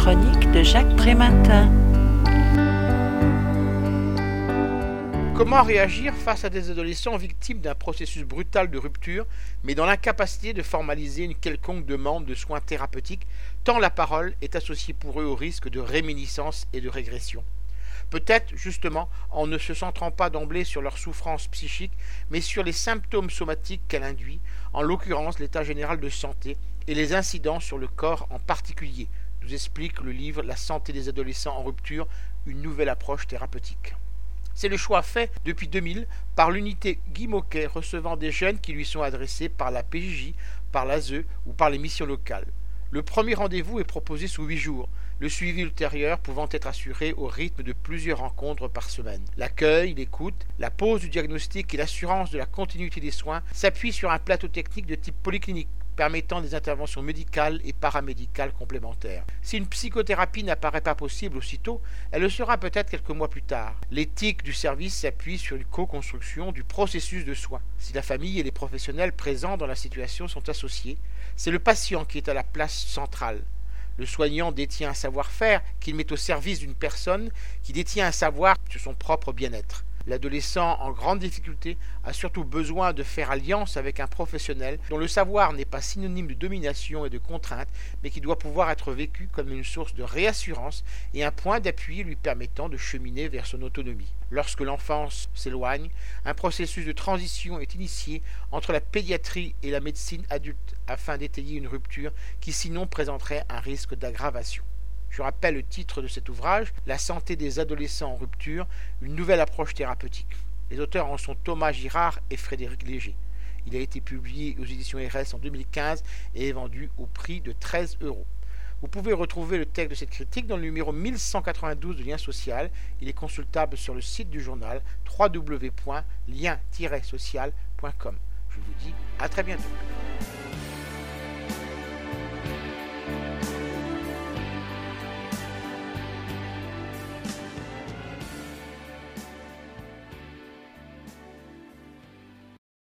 chronique de Jacques Prématin. Comment réagir face à des adolescents victimes d'un processus brutal de rupture, mais dans l'incapacité de formaliser une quelconque demande de soins thérapeutiques, tant la parole est associée pour eux au risque de réminiscence et de régression? Peut-être justement en ne se centrant pas d'emblée sur leur souffrance psychique, mais sur les symptômes somatiques qu'elle induit, en l'occurrence l'état général de santé et les incidents sur le corps en particulier, explique le livre La santé des adolescents en rupture, une nouvelle approche thérapeutique. C'est le choix fait depuis 2000 par l'unité Guy Moquet recevant des jeunes qui lui sont adressés par la PJJ, par l'ASE ou par les missions locales. Le premier rendez-vous est proposé sous huit jours, le suivi ultérieur pouvant être assuré au rythme de plusieurs rencontres par semaine. L'accueil, l'écoute, la pose du diagnostic et l'assurance de la continuité des soins s'appuient sur un plateau technique de type polyclinique permettant des interventions médicales et paramédicales complémentaires. Si une psychothérapie n'apparaît pas possible aussitôt, elle le sera peut-être quelques mois plus tard. L'éthique du service s'appuie sur une co-construction du processus de soins. Si la famille et les professionnels présents dans la situation sont associés, c'est le patient qui est à la place centrale. Le soignant détient un savoir-faire qu'il met au service d'une personne qui détient un savoir sur son propre bien-être. L'adolescent en grande difficulté a surtout besoin de faire alliance avec un professionnel dont le savoir n'est pas synonyme de domination et de contrainte, mais qui doit pouvoir être vécu comme une source de réassurance et un point d'appui lui permettant de cheminer vers son autonomie. Lorsque l'enfance s'éloigne, un processus de transition est initié entre la pédiatrie et la médecine adulte afin d'étayer une rupture qui sinon présenterait un risque d'aggravation. Je rappelle le titre de cet ouvrage, La santé des adolescents en rupture, une nouvelle approche thérapeutique. Les auteurs en sont Thomas Girard et Frédéric Léger. Il a été publié aux éditions RS en 2015 et est vendu au prix de 13 euros. Vous pouvez retrouver le texte de cette critique dans le numéro 1192 de Lien Social. Il est consultable sur le site du journal www.lien-social.com. Je vous dis à très bientôt.